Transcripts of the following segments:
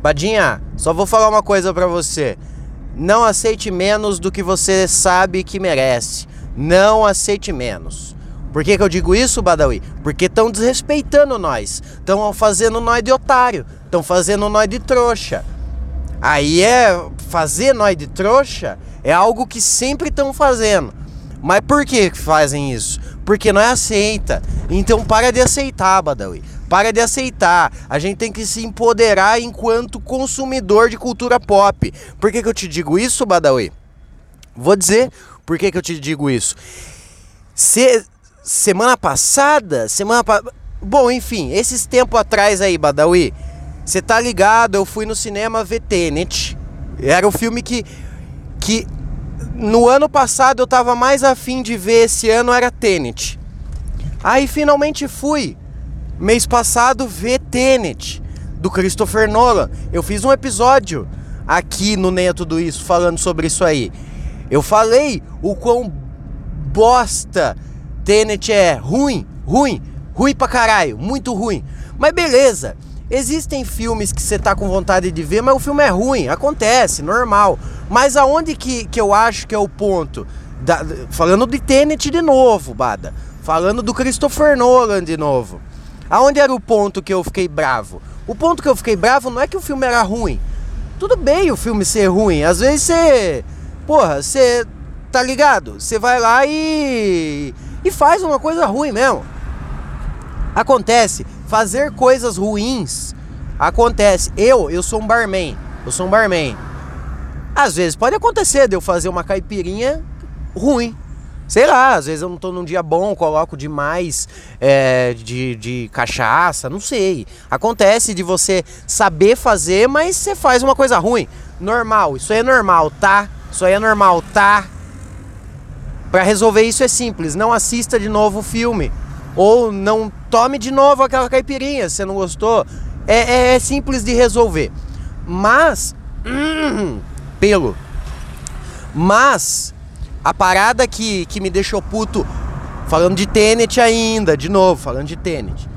Badinha, só vou falar uma coisa para você. Não aceite menos do que você sabe que merece. Não aceite menos. Por que, que eu digo isso, Badawi? Porque estão desrespeitando nós. Estão fazendo nós de otário. Estão fazendo nós de trouxa. Aí é fazer nós de trouxa é algo que sempre estão fazendo. Mas por que fazem isso? Porque não é aceita. Então para de aceitar, Badawi. Para de aceitar. A gente tem que se empoderar enquanto consumidor de cultura pop. Por que, que eu te digo isso, Badawi? Vou dizer por que, que eu te digo isso. Se, semana passada, semana pa... Bom, enfim, esses tempos atrás aí, Badawi, você tá ligado? Eu fui no cinema ver Tenet. Era o filme que, que no ano passado eu tava mais afim de ver, esse ano era Tenet. Aí finalmente fui, mês passado, ver Tenet, do Christopher Nolan. Eu fiz um episódio aqui no Neia Tudo Isso, falando sobre isso aí. Eu falei o quão bosta Tenet é. Ruim, ruim, ruim pra caralho, muito ruim. Mas beleza, existem filmes que você tá com vontade de ver, mas o filme é ruim, acontece, normal. Mas aonde que, que eu acho que é o ponto? Da, falando de Tenet de novo, Bada. Falando do Christopher Nolan de novo. Aonde era o ponto que eu fiquei bravo? O ponto que eu fiquei bravo não é que o filme era ruim. Tudo bem o filme ser ruim. Às vezes você. Porra, você. Tá ligado? Você vai lá e. E faz uma coisa ruim mesmo. Acontece. Fazer coisas ruins acontece. Eu, eu sou um barman. Eu sou um barman. Às vezes pode acontecer de eu fazer uma caipirinha ruim. Sei lá, às vezes eu não tô num dia bom, coloco demais é, de, de cachaça, não sei. Acontece de você saber fazer, mas você faz uma coisa ruim. Normal, isso aí é normal, tá? Isso aí é normal, tá? Para resolver isso é simples, não assista de novo o filme. Ou não tome de novo aquela caipirinha, se você não gostou. É, é, é simples de resolver. Mas. Hum, pelo. Mas a parada que, que me deixou puto, falando de Tenet ainda, de novo, falando de Tenet,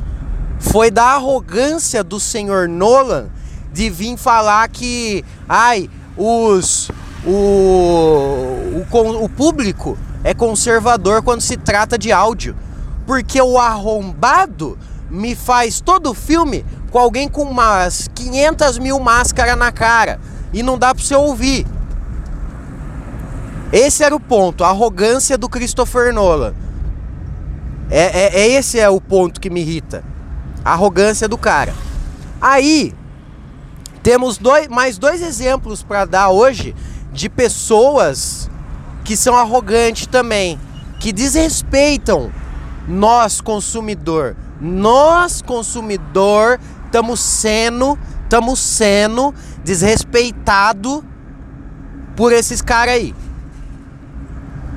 foi da arrogância do senhor Nolan de vir falar que, ai, os. O, o, o público é conservador quando se trata de áudio. Porque o arrombado me faz todo o filme com alguém com umas 500 mil máscaras na cara e não dá pra você ouvir. Esse era o ponto, a arrogância do Christopher Nolan. É, é, é esse é o ponto que me irrita. A arrogância do cara. Aí temos dois, mais dois exemplos para dar hoje de pessoas que são arrogantes também, que desrespeitam nós consumidor. Nós consumidor estamos sendo, estamos sendo desrespeitado por esses caras aí.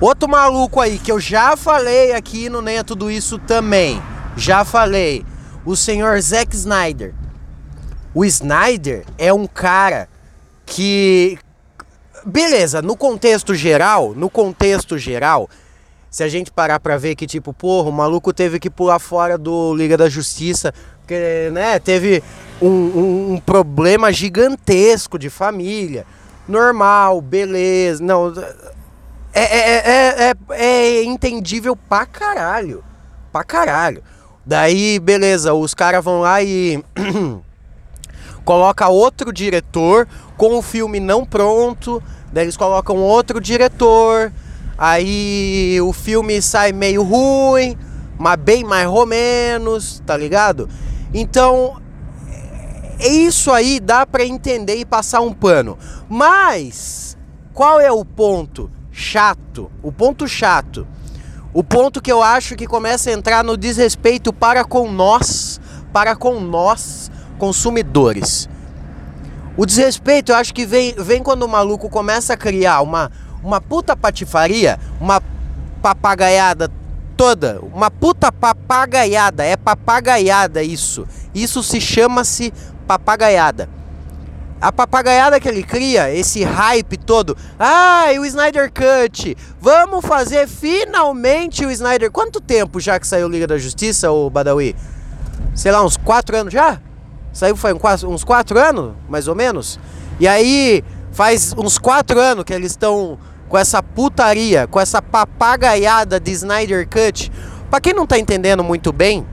Outro maluco aí que eu já falei aqui no Nem é Tudo Isso também. Já falei. O senhor Zack Snyder. O Snyder é um cara que. Beleza, no contexto geral, no contexto geral, se a gente parar pra ver que, tipo, porra, o maluco teve que pular fora do Liga da Justiça, porque, né, teve um, um, um problema gigantesco de família. Normal, beleza. Não, é, é, é, é, entendível pra caralho. Pra caralho. Daí, beleza, os caras vão lá e coloca outro diretor com o filme não pronto. Daí eles colocam outro diretor. Aí o filme sai meio ruim, mas bem mais ou menos, tá ligado? Então, isso aí dá para entender e passar um pano. Mas qual é o ponto? chato, o ponto chato, o ponto que eu acho que começa a entrar no desrespeito para com nós, para com nós consumidores. O desrespeito eu acho que vem, vem quando o maluco começa a criar uma, uma puta patifaria, uma papagaiada toda, uma puta papagaiada, é papagaiada isso. Isso se chama-se papagaiada a papagaiada que ele cria, esse hype todo. Ah, o Snyder Cut. Vamos fazer finalmente o Snyder. Quanto tempo já que saiu Liga da Justiça, o Badawi? Sei lá, uns 4 anos já? Saiu foi uns quatro anos, mais ou menos. E aí faz uns quatro anos que eles estão com essa putaria, com essa papagaiada de Snyder Cut. Pra quem não tá entendendo muito bem,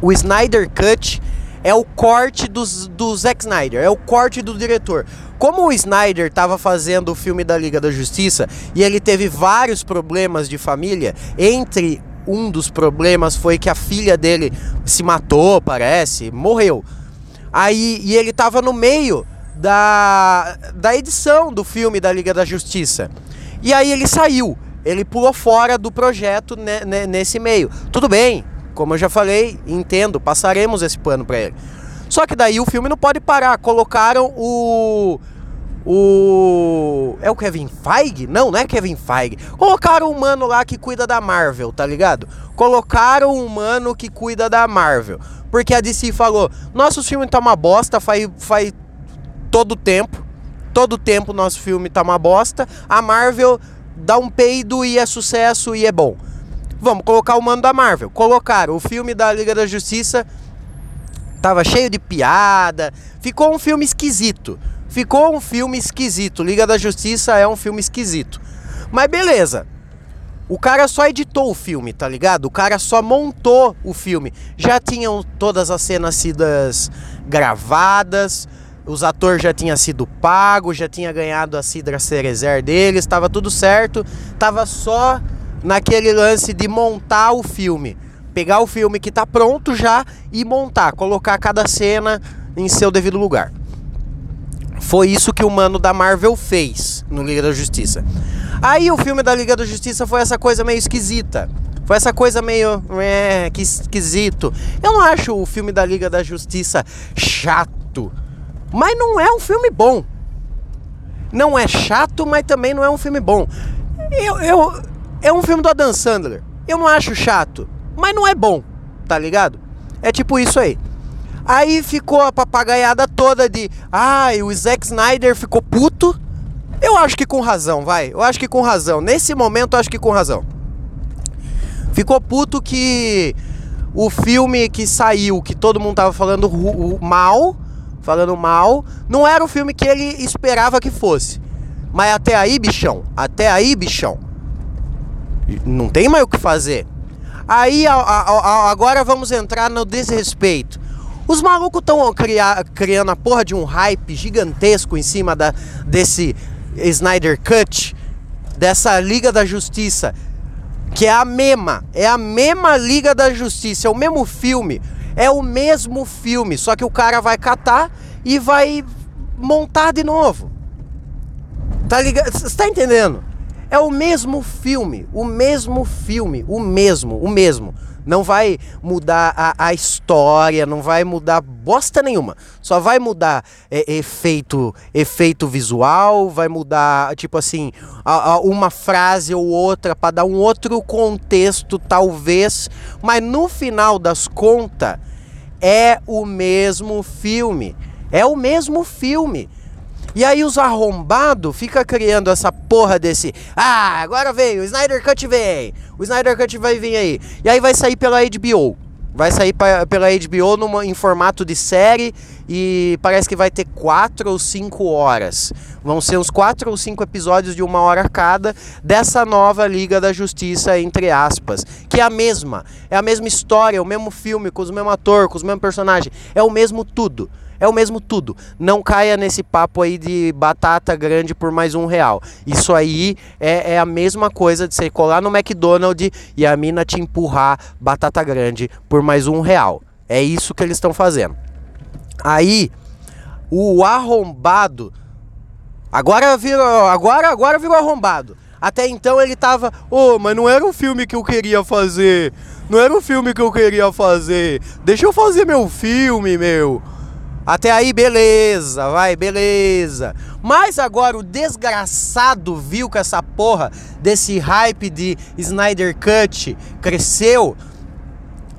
o Snyder Cut é o corte dos, do Zack Snyder, é o corte do diretor. Como o Snyder estava fazendo o filme da Liga da Justiça e ele teve vários problemas de família, entre um dos problemas foi que a filha dele se matou, parece, morreu. Aí e ele estava no meio da, da edição do filme da Liga da Justiça. E aí ele saiu, ele pulou fora do projeto nesse meio. Tudo bem, como eu já falei, entendo, passaremos esse pano para ele. Só que daí o filme não pode parar. Colocaram o. O. É o Kevin Feige? Não, não é Kevin Feige. Colocaram um mano lá que cuida da Marvel, tá ligado? Colocaram um mano que cuida da Marvel. Porque a DC falou: nosso filme tá uma bosta, faz, faz todo tempo. Todo tempo nosso filme tá uma bosta. A Marvel dá um peido e é sucesso e é bom. Vamos colocar o mano da Marvel. Colocaram o filme da Liga da Justiça. Tava cheio de piada. Ficou um filme esquisito. Ficou um filme esquisito. Liga da Justiça é um filme esquisito. Mas beleza. O cara só editou o filme, tá ligado? O cara só montou o filme. Já tinham todas as cenas sido gravadas, os atores já tinham sido pagos, já tinha ganhado a Cidra Cerezer deles, estava tudo certo. Tava só naquele lance de montar o filme. Pegar o filme que está pronto já e montar, colocar cada cena em seu devido lugar. Foi isso que o mano da Marvel fez no Liga da Justiça. Aí o filme da Liga da Justiça foi essa coisa meio esquisita. Foi essa coisa meio. É, que esquisito. Eu não acho o filme da Liga da Justiça chato. Mas não é um filme bom. Não é chato, mas também não é um filme bom. Eu, eu, é um filme do Adam Sandler. Eu não acho chato, mas não é bom, tá ligado? É tipo isso aí. Aí ficou a papagaiada toda de, ai, ah, o Zack Snyder ficou puto. Eu acho que com razão, vai. Eu acho que com razão. Nesse momento, eu acho que com razão. Ficou puto que o filme que saiu, que todo mundo tava falando mal, falando mal, não era o filme que ele esperava que fosse. Mas até aí, bichão, até aí, bichão, não tem mais o que fazer. Aí a, a, a, agora vamos entrar no desrespeito. Os malucos estão criando a porra de um hype gigantesco em cima da, desse Snyder Cut, dessa Liga da Justiça, que é a mesma, é a mesma Liga da Justiça, é o mesmo filme, é o mesmo filme, só que o cara vai catar e vai montar de novo. Tá ligado? Você tá entendendo? É o mesmo filme, o mesmo filme, o mesmo, o mesmo. Não vai mudar a, a história, não vai mudar bosta nenhuma. Só vai mudar é, efeito, efeito visual, vai mudar, tipo assim, a, a uma frase ou outra para dar um outro contexto, talvez. Mas no final das contas, é o mesmo filme. É o mesmo filme. E aí os arrombados fica criando essa porra desse. Ah, agora vem, o Snyder Cut vem. O Snyder Cut vai vir aí. E aí vai sair pela HBO. Vai sair pra, pela HBO numa, em formato de série e parece que vai ter quatro ou cinco horas. Vão ser uns quatro ou cinco episódios de uma hora cada dessa nova Liga da Justiça, entre aspas. Que é a mesma. É a mesma história, é o mesmo filme, com os mesmos atores, com os mesmos personagens. É o mesmo tudo. É o mesmo tudo. Não caia nesse papo aí de batata grande por mais um real. Isso aí é, é a mesma coisa de você colar no McDonald's e a mina te empurrar batata grande por mais um real. É isso que eles estão fazendo. Aí, o arrombado. Agora virou. Agora, agora virou arrombado. Até então ele tava. Ô, oh, mas não era o filme que eu queria fazer. Não era o filme que eu queria fazer. Deixa eu fazer meu filme, meu. Até aí, beleza, vai, beleza. Mas agora o desgraçado viu que essa porra desse hype de Snyder Cut cresceu.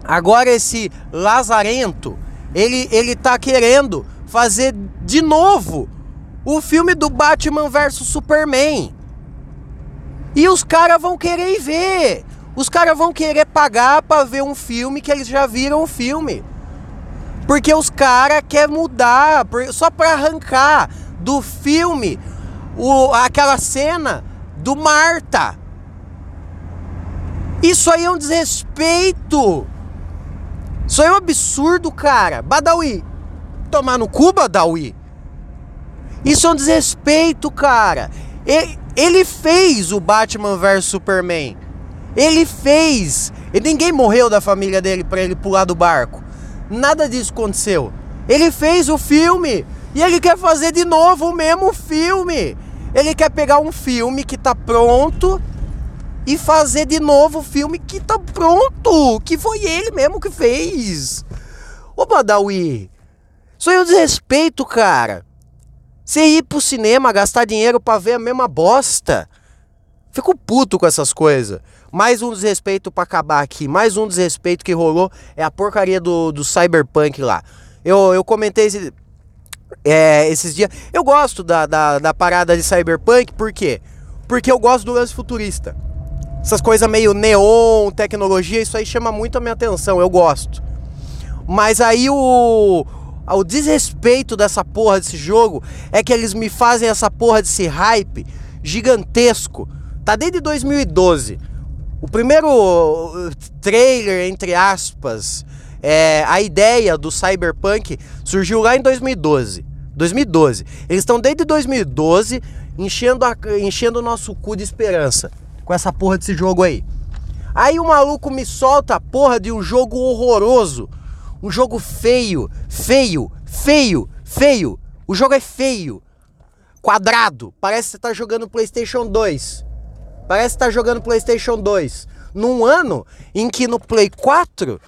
Agora esse lazarento, ele, ele tá querendo fazer de novo o filme do Batman vs Superman. E os caras vão querer ver. Os caras vão querer pagar para ver um filme que eles já viram o filme. Porque os caras querem mudar, só pra arrancar do filme o, aquela cena do Marta. Isso aí é um desrespeito. Isso aí é um absurdo, cara. Badawi. Tomar no cu, Badawi. Isso é um desrespeito, cara. Ele, ele fez o Batman vs Superman. Ele fez. E ninguém morreu da família dele para ele pular do barco. Nada disso aconteceu. Ele fez o filme e ele quer fazer de novo o mesmo filme. Ele quer pegar um filme que tá pronto e fazer de novo o filme que tá pronto, que foi ele mesmo que fez. Ô Badawi, isso aí é um desrespeito, cara. Você ir pro cinema, gastar dinheiro pra ver a mesma bosta. Fico puto com essas coisas. Mais um desrespeito para acabar aqui. Mais um desrespeito que rolou é a porcaria do, do Cyberpunk lá. Eu, eu comentei esse, é, esses dias. Eu gosto da, da, da parada de Cyberpunk, por quê? Porque eu gosto do lance futurista. Essas coisas meio neon, tecnologia, isso aí chama muito a minha atenção. Eu gosto. Mas aí o, o desrespeito dessa porra desse jogo é que eles me fazem essa porra desse hype gigantesco. Tá desde 2012. O primeiro uh, trailer, entre aspas, é, a ideia do Cyberpunk surgiu lá em 2012. 2012. Eles estão desde 2012 enchendo, a, enchendo o nosso cu de esperança com essa porra desse jogo aí. Aí o maluco me solta a porra de um jogo horroroso um jogo feio, feio, feio, feio. O jogo é feio. Quadrado. Parece que você tá jogando PlayStation 2. Parece que tá jogando PlayStation 2. Num ano em que no Play 4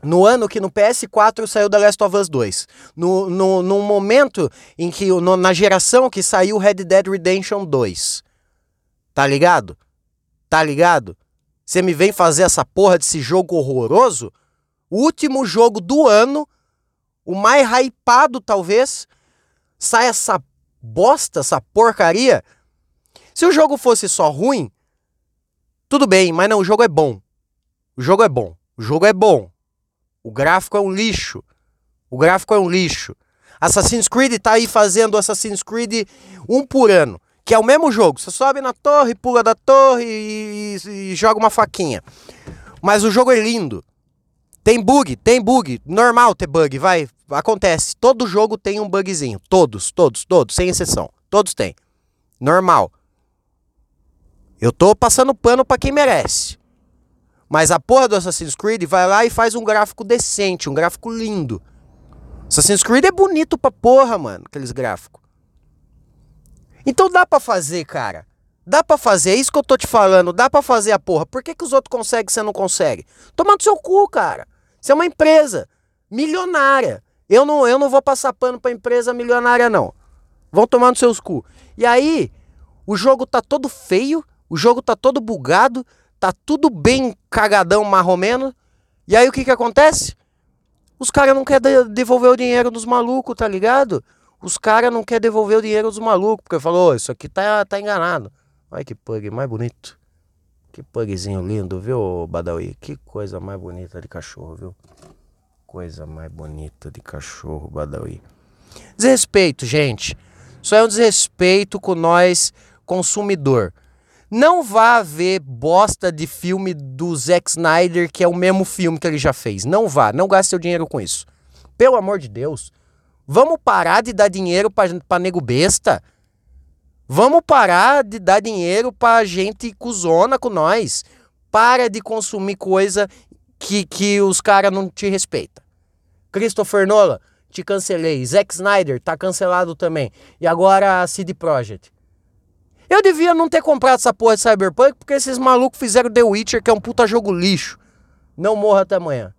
no ano que no PS4 saiu The Last of Us 2. No, no, no momento em que, no, na geração que saiu Red Dead Redemption 2. Tá ligado? Tá ligado? Você me vem fazer essa porra desse jogo horroroso? o último jogo do ano, o mais hypado talvez, sai essa bosta, essa porcaria. Se o jogo fosse só ruim, tudo bem, mas não, o jogo é bom. O jogo é bom. O jogo é bom. O gráfico é um lixo. O gráfico é um lixo. Assassin's Creed tá aí fazendo Assassin's Creed um por ano, que é o mesmo jogo. Você sobe na torre, pula da torre e, e, e joga uma faquinha. Mas o jogo é lindo. Tem bug, tem bug. Normal ter bug, vai. Acontece. Todo jogo tem um bugzinho. Todos, todos, todos, sem exceção. Todos têm. Normal. Eu tô passando pano para quem merece. Mas a porra do Assassin's Creed vai lá e faz um gráfico decente, um gráfico lindo. Assassin's Creed é bonito pra porra, mano, aqueles gráficos. Então dá para fazer, cara. Dá para fazer, é isso que eu tô te falando, dá para fazer a porra. Por que, que os outros conseguem e você não consegue? Toma no seu cu, cara. Você é uma empresa milionária. Eu não, eu não vou passar pano pra empresa milionária, não. Vão tomar nos seus cu. E aí, o jogo tá todo feio, o jogo tá todo bugado, tá tudo bem cagadão, marromeno. E aí o que que acontece? Os caras não querem devolver o dinheiro dos malucos, tá ligado? Os caras não querem devolver o dinheiro dos malucos, porque falou, oh, isso aqui tá, tá enganado. Olha que pug mais bonito. Que pugzinho lindo, viu, Badawi? Que coisa mais bonita de cachorro, viu? Coisa mais bonita de cachorro, Badawi. Desrespeito, gente. Isso é um desrespeito com nós, consumidor. Não vá ver bosta de filme do Zack Snyder, que é o mesmo filme que ele já fez. Não vá, não gaste seu dinheiro com isso. Pelo amor de Deus. Vamos parar de dar dinheiro pra, nego besta. Vamos parar de dar dinheiro pra gente cuzona com nós. Para de consumir coisa que, que os caras não te respeitam. Christopher Nolan, te cancelei. Zack Snyder, tá cancelado também. E agora a CD Projekt. Eu devia não ter comprado essa porra de Cyberpunk porque esses malucos fizeram The Witcher, que é um puta jogo lixo. Não morra até amanhã.